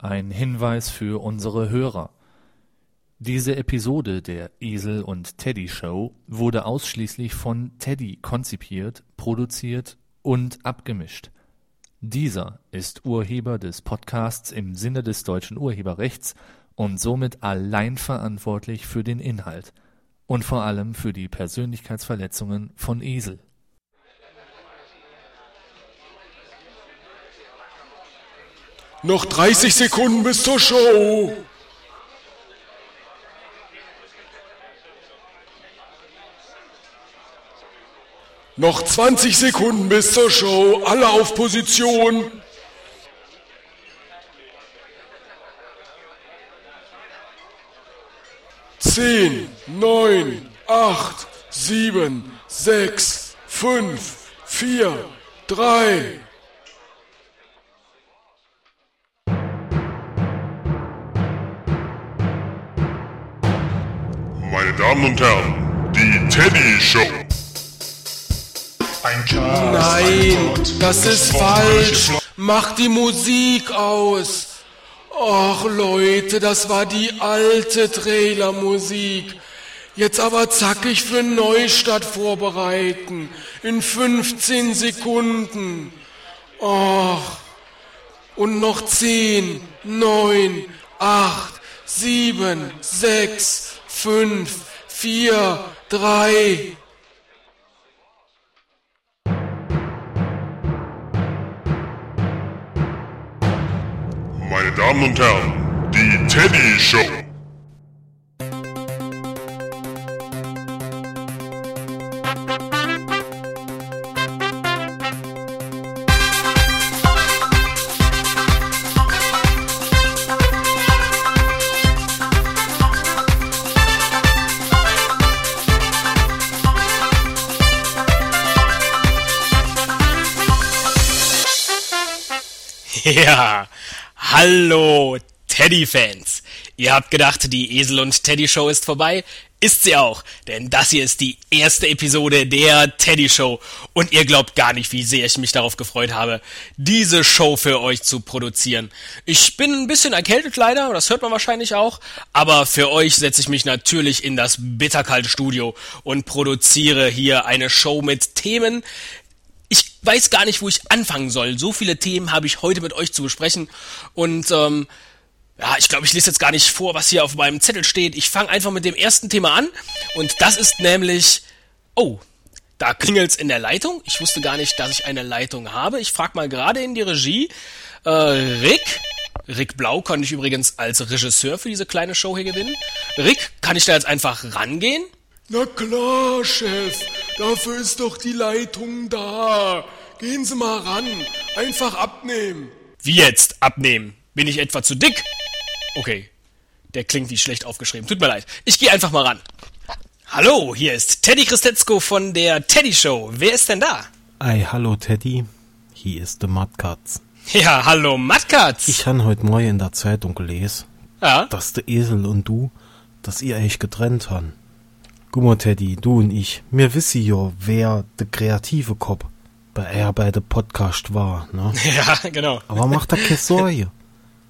Ein Hinweis für unsere Hörer. Diese Episode der Esel und Teddy Show wurde ausschließlich von Teddy konzipiert, produziert und abgemischt. Dieser ist Urheber des Podcasts im Sinne des deutschen Urheberrechts und somit allein verantwortlich für den Inhalt und vor allem für die Persönlichkeitsverletzungen von Esel. Noch 30 Sekunden bis zur Show. Noch 20 Sekunden bis zur Show. Alle auf Position. Zehn, neun, acht, sieben, sechs, fünf, vier, drei. Damen und Herren, die Teddy Show. Ein Cast, Nein, ein Gott, das ist falsch. Mach die Musik aus. Och Leute, das war die alte Trailermusik. Jetzt aber zackig für Neustart vorbereiten. In 15 Sekunden. Och. Und noch 10, 9, 8, 7, 6, 5, 4, 3. Meine Damen und Herren, die Teddy Show. Ja, hallo Teddy-Fans. Ihr habt gedacht, die Esel und Teddy Show ist vorbei? Ist sie auch, denn das hier ist die erste Episode der Teddy Show und ihr glaubt gar nicht, wie sehr ich mich darauf gefreut habe, diese Show für euch zu produzieren. Ich bin ein bisschen erkältet leider, das hört man wahrscheinlich auch, aber für euch setze ich mich natürlich in das bitterkalte Studio und produziere hier eine Show mit Themen, ich weiß gar nicht, wo ich anfangen soll. So viele Themen habe ich heute mit euch zu besprechen. Und ähm, ja, ich glaube, ich lese jetzt gar nicht vor, was hier auf meinem Zettel steht. Ich fange einfach mit dem ersten Thema an. Und das ist nämlich. Oh, da klingelt's in der Leitung. Ich wusste gar nicht, dass ich eine Leitung habe. Ich frage mal gerade in die Regie. Äh, Rick. Rick Blau konnte ich übrigens als Regisseur für diese kleine Show hier gewinnen. Rick, kann ich da jetzt einfach rangehen? Na klar, Chef. Dafür ist doch die Leitung da. Gehen Sie mal ran. Einfach abnehmen. Wie jetzt? Abnehmen? Bin ich etwa zu dick? Okay. Der klingt wie schlecht aufgeschrieben. Tut mir leid. Ich gehe einfach mal ran. Hallo, hier ist Teddy Christetzko von der Teddy Show. Wer ist denn da? Ei, hallo Teddy, hier ist der Mattkatz. Ja, hallo, Mattkatz. Ich han heute Morgen in der Zeitung gelesen, ja? dass der Esel und du, dass ihr euch getrennt han. Guck mal, Teddy, du und ich, mir wissen ja, wer der kreative Kopf bei er bei der Podcast war, ne? Ja, genau. Aber mach da keine Sorge.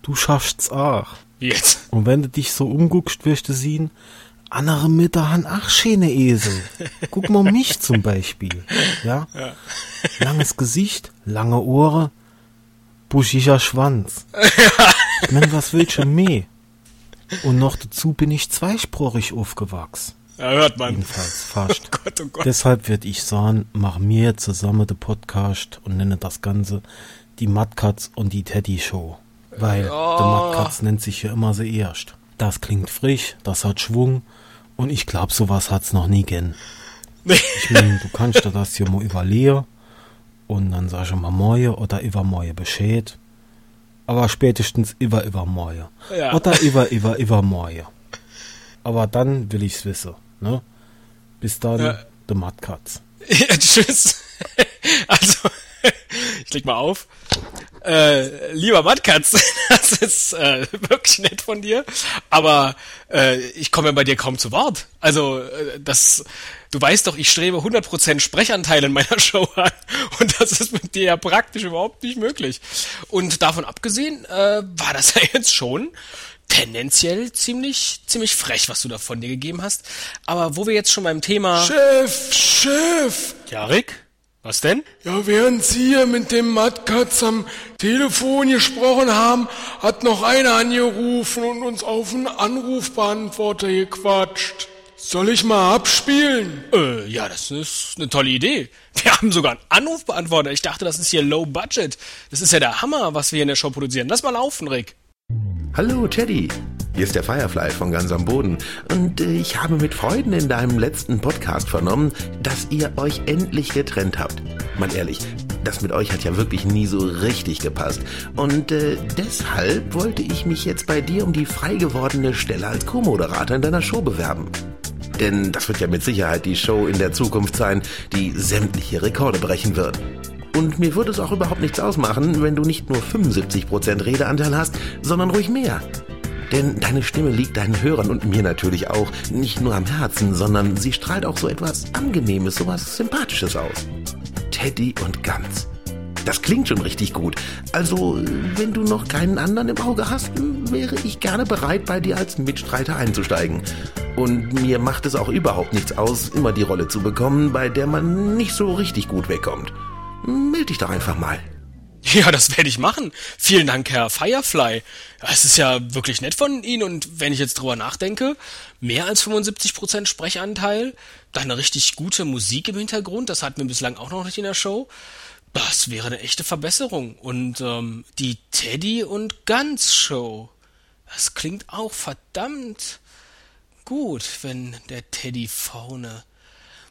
Du schaffst's auch. Jetzt? Und wenn du dich so umguckst, wirst du sehen, andere Mütter han ach schöne Esel. Guck mal mich zum Beispiel, ja? Langes Gesicht, lange Ohren, buschiger Schwanz. Ich mein, was willst du mehr? Und noch dazu bin ich zweisprachig aufgewachsen. Ja, hört man. Jedenfalls fast. Oh Gott, oh Gott. Deshalb würde ich sagen, mach mir zusammen den Podcast und nenne das Ganze die Mattkatz und die Teddy Show. Weil der Mattkatz nennt sich ja immer so erst. Das klingt frisch, das hat Schwung und ich glaub, sowas hat's noch nie gern. Nee. Ich mein, du kannst dir das hier mal überlegen und dann sag ich mal Moje oder übermoje Bescheid. Aber spätestens über übermoje. Ja. Oder über über übermoje. Aber dann will ich's wissen, ne? Bis dann, Ja. der Mattkatz. Ja, tschüss. Also, ich leg mal auf. Äh, lieber Matkatz, das ist äh, wirklich nett von dir, aber äh, ich komme ja bei dir kaum zu Wort. Also äh, das, du weißt doch, ich strebe 100% Sprechanteil in meiner Show an und das ist mit dir ja praktisch überhaupt nicht möglich. Und davon abgesehen äh, war das ja jetzt schon tendenziell ziemlich, ziemlich frech, was du da von dir gegeben hast. Aber wo wir jetzt schon beim Thema... Chef, Chef! Ja, Rick? Was denn? Ja, während Sie hier mit dem Mattkatz am Telefon gesprochen haben, hat noch einer angerufen und uns auf einen Anrufbeantworter gequatscht. Soll ich mal abspielen? Äh, ja, das ist eine tolle Idee. Wir haben sogar einen Anrufbeantworter. Ich dachte, das ist hier Low Budget. Das ist ja der Hammer, was wir hier in der Show produzieren. Lass mal laufen, Rick. Hallo Teddy, hier ist der Firefly von ganz am Boden und ich habe mit Freuden in deinem letzten Podcast vernommen, dass ihr euch endlich getrennt habt. Mal ehrlich, das mit euch hat ja wirklich nie so richtig gepasst und äh, deshalb wollte ich mich jetzt bei dir um die frei gewordene Stelle als Co-Moderator in deiner Show bewerben. Denn das wird ja mit Sicherheit die Show in der Zukunft sein, die sämtliche Rekorde brechen wird. Und mir würde es auch überhaupt nichts ausmachen, wenn du nicht nur 75% Redeanteil hast, sondern ruhig mehr. Denn deine Stimme liegt deinen Hörern und mir natürlich auch nicht nur am Herzen, sondern sie strahlt auch so etwas Angenehmes, so was Sympathisches aus. Teddy und Gans. Das klingt schon richtig gut. Also, wenn du noch keinen anderen im Auge hast, wäre ich gerne bereit, bei dir als Mitstreiter einzusteigen. Und mir macht es auch überhaupt nichts aus, immer die Rolle zu bekommen, bei der man nicht so richtig gut wegkommt. Meld dich doch einfach mal. Ja, das werde ich machen. Vielen Dank, Herr Firefly. Es ist ja wirklich nett von Ihnen und wenn ich jetzt drüber nachdenke, mehr als 75% Sprechanteil, dann eine richtig gute Musik im Hintergrund, das hatten wir bislang auch noch nicht in der Show. Das wäre eine echte Verbesserung. Und ähm, die Teddy und Guns Show. Das klingt auch verdammt gut, wenn der Teddy vorne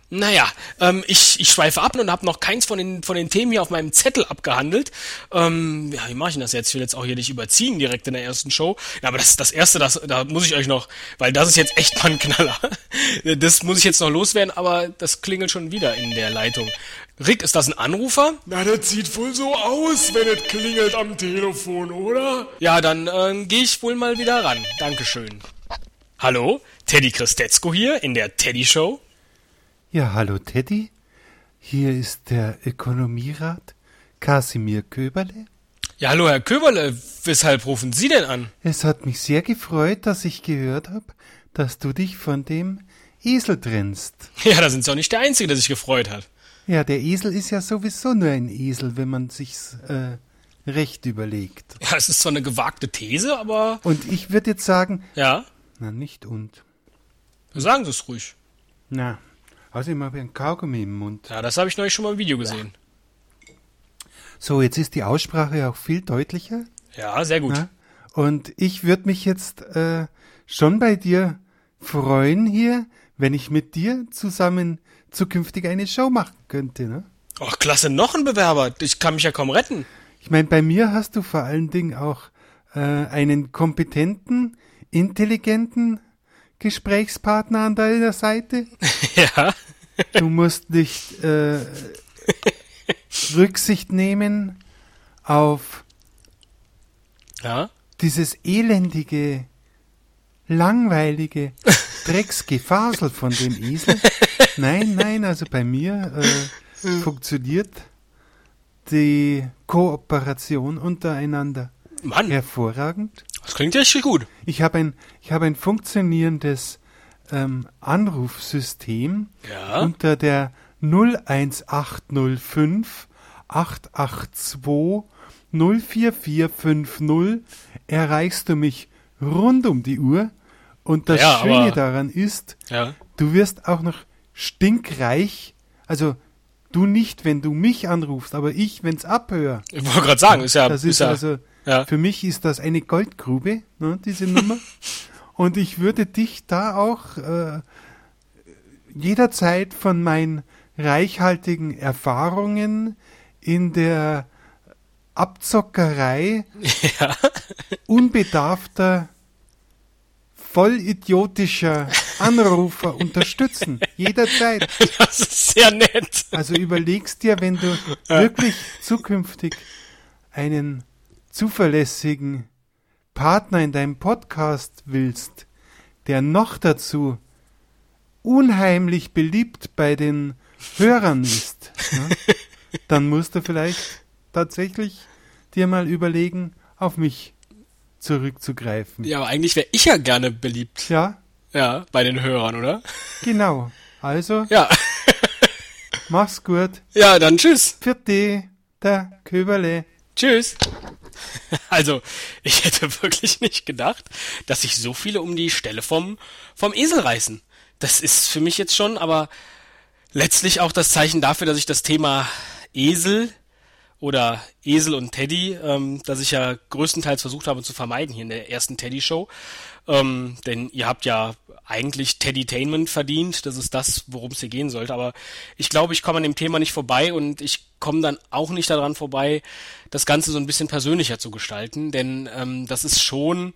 naja, ähm, ich, ich schweife ab und habe noch keins von den, von den Themen hier auf meinem Zettel abgehandelt. Ähm, ja, wie mache ich das jetzt? Ich will jetzt auch hier nicht überziehen direkt in der ersten Show. Ja, aber das das erste, das, da muss ich euch noch, weil das ist jetzt echt mal ein Knaller. Das muss ich jetzt noch loswerden, aber das klingelt schon wieder in der Leitung. Rick, ist das ein Anrufer? Na, das sieht wohl so aus, wenn es klingelt am Telefon, oder? Ja, dann äh, gehe ich wohl mal wieder ran. Dankeschön. Hallo, Teddy Christetzko hier in der Teddy Show. Ja, hallo Teddy. Hier ist der Ökonomierat Kasimir Köberle. Ja, hallo Herr Köberle, weshalb rufen Sie denn an? Es hat mich sehr gefreut, dass ich gehört habe, dass du dich von dem Esel trennst. Ja, da sind Sie auch nicht der Einzige, der sich gefreut hat. Ja, der Esel ist ja sowieso nur ein Esel, wenn man sich's äh, recht überlegt. Ja, es ist zwar eine gewagte These, aber. Und ich würde jetzt sagen. Ja? Na, nicht und. Sagen Sie es ruhig. Na, Außerdem habe ich einen Kaugummi im Mund. Ja, das habe ich neulich schon mal im Video gesehen. So, jetzt ist die Aussprache auch viel deutlicher. Ja, sehr gut. Ja? Und ich würde mich jetzt äh, schon bei dir freuen hier, wenn ich mit dir zusammen zukünftig eine Show machen könnte. Ne? Ach, klasse, noch ein Bewerber. Ich kann mich ja kaum retten. Ich meine, bei mir hast du vor allen Dingen auch äh, einen kompetenten, intelligenten Gesprächspartner an deiner Seite. Ja. Du musst nicht äh, Rücksicht nehmen auf ja? dieses elendige, langweilige Drecksgefasel von dem Esel. Nein, nein, also bei mir äh, funktioniert die Kooperation untereinander Mann. hervorragend. Klingt richtig gut. Ich habe ein, ich habe ein funktionierendes ähm, Anrufsystem ja? unter der 01805 882 04450 erreichst du mich rund um die Uhr. Und das ja, Schöne daran ist, ja. du wirst auch noch stinkreich, also du nicht, wenn du mich anrufst, aber ich, wenn es abhöre. Ich wollte gerade sagen, ist ja, das ist, ist ja, also ja. für mich ist das eine Goldgrube, ne, diese Nummer. Und ich würde dich da auch äh, jederzeit von meinen reichhaltigen Erfahrungen in der Abzockerei ja. unbedarfter, vollidiotischer Anrufer unterstützen. Jederzeit. Das ist sehr nett. Also überlegst dir, wenn du wirklich zukünftig einen zuverlässigen Partner in deinem Podcast willst, der noch dazu unheimlich beliebt bei den Hörern ist, ne, dann musst du vielleicht tatsächlich dir mal überlegen, auf mich zurückzugreifen. Ja, aber eigentlich wäre ich ja gerne beliebt. Ja, Ja, bei den Hörern, oder? genau. Also, Ja. mach's gut. Ja, dann tschüss. Für die, der Köberle. Tschüss. Also, ich hätte wirklich nicht gedacht, dass sich so viele um die Stelle vom, vom Esel reißen. Das ist für mich jetzt schon, aber letztlich auch das Zeichen dafür, dass ich das Thema Esel oder Esel und Teddy, ähm, das ich ja größtenteils versucht habe zu vermeiden hier in der ersten Teddy-Show. Ähm, denn ihr habt ja eigentlich Teddytainment verdient, das ist das, worum es hier gehen sollte. Aber ich glaube, ich komme an dem Thema nicht vorbei und ich komme dann auch nicht daran vorbei, das Ganze so ein bisschen persönlicher zu gestalten. Denn ähm, das ist schon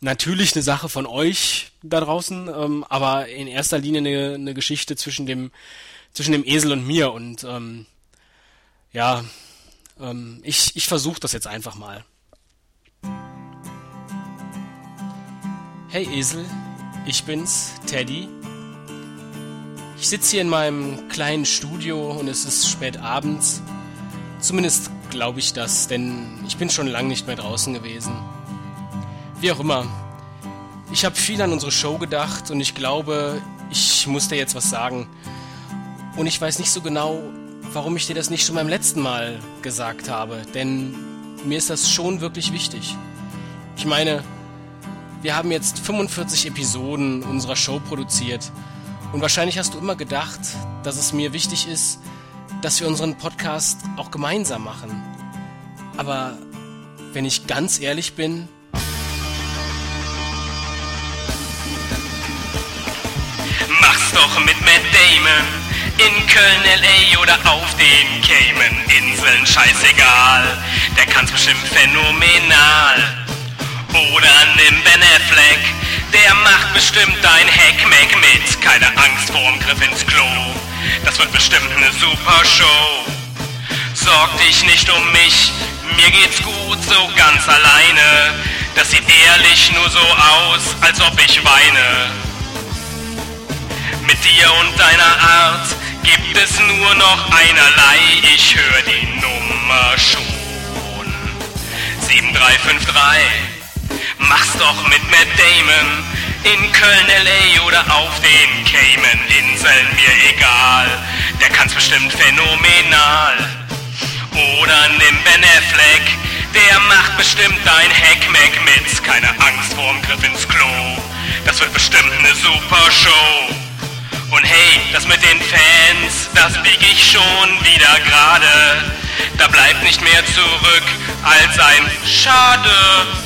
natürlich eine Sache von euch da draußen, ähm, aber in erster Linie eine, eine Geschichte zwischen dem zwischen dem Esel und mir und ähm, ja, ähm, ich ich versuche das jetzt einfach mal. Hey Esel, ich bin's, Teddy. Ich sitze hier in meinem kleinen Studio und es ist spät abends. Zumindest glaube ich das, denn ich bin schon lange nicht mehr draußen gewesen. Wie auch immer. Ich habe viel an unsere Show gedacht und ich glaube, ich muss dir jetzt was sagen. Und ich weiß nicht so genau, warum ich dir das nicht schon beim letzten Mal gesagt habe, denn mir ist das schon wirklich wichtig. Ich meine, wir haben jetzt 45 Episoden unserer Show produziert und wahrscheinlich hast du immer gedacht, dass es mir wichtig ist, dass wir unseren Podcast auch gemeinsam machen. Aber wenn ich ganz ehrlich bin, Mach's doch mit Matt Damon. In Köln, L.A. oder auf den Cayman-Inseln, scheißegal. Der kann's bestimmt phänomenal. Oder nimm Ben Affleck, der macht bestimmt dein Hackmack mit. Keine Angst vorm Griff ins Klo. Das wird bestimmt eine super Show. Sorg dich nicht um mich, mir geht's gut so ganz alleine. Das sieht ehrlich nur so aus, als ob ich weine. Mit dir und deiner Art gibt es nur noch einerlei. Ich höre die Nummer schon. 7353. Mach's doch mit Matt Damon. In Köln, L.A. oder auf den Cayman-Inseln, mir egal. Der kann's bestimmt phänomenal. Oder nimm Ben Affleck. Der macht bestimmt dein Hackmack mit. Keine Angst vorm Griff ins Klo. Das wird bestimmt eine super Show. Und hey, das mit den Fans, das bieg ich schon wieder gerade. Da bleibt nicht mehr zurück als ein Schade.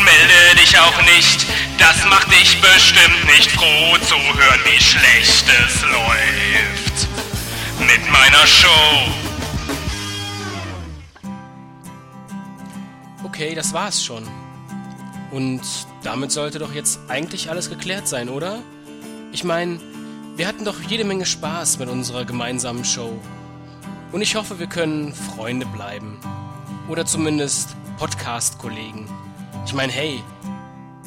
Und melde dich auch nicht, das macht dich bestimmt nicht froh zu hören, wie schlecht es läuft. Mit meiner Show. okay, das war's schon. Und damit sollte doch jetzt eigentlich alles geklärt sein, oder? Ich meine, wir hatten doch jede Menge Spaß mit unserer gemeinsamen Show. Und ich hoffe, wir können Freunde bleiben. Oder zumindest Podcast-Kollegen. Ich meine, hey,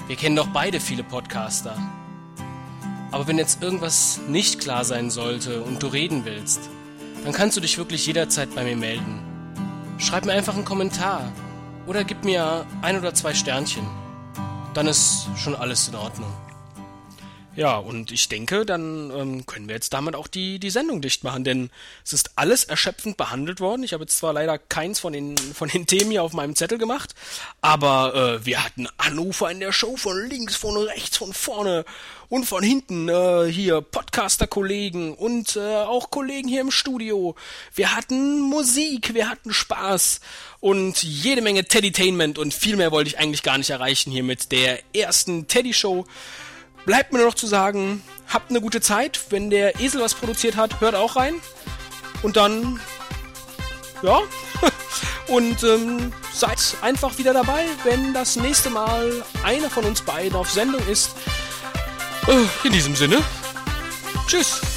wir kennen doch beide viele Podcaster. Aber wenn jetzt irgendwas nicht klar sein sollte und du reden willst, dann kannst du dich wirklich jederzeit bei mir melden. Schreib mir einfach einen Kommentar oder gib mir ein oder zwei Sternchen. Dann ist schon alles in Ordnung. Ja, und ich denke, dann ähm, können wir jetzt damit auch die, die Sendung dicht machen, denn es ist alles erschöpfend behandelt worden. Ich habe jetzt zwar leider keins von den, von den Themen hier auf meinem Zettel gemacht, aber äh, wir hatten Anrufer in der Show von links, von rechts, von vorne und von hinten. Äh, hier Podcaster-Kollegen und äh, auch Kollegen hier im Studio. Wir hatten Musik, wir hatten Spaß und jede Menge Teddytainment und viel mehr wollte ich eigentlich gar nicht erreichen hier mit der ersten Teddy-Show. Bleibt mir nur noch zu sagen, habt eine gute Zeit. Wenn der Esel was produziert hat, hört auch rein. Und dann, ja, und ähm, seid einfach wieder dabei, wenn das nächste Mal einer von uns beiden auf Sendung ist. Äh, in diesem Sinne, tschüss.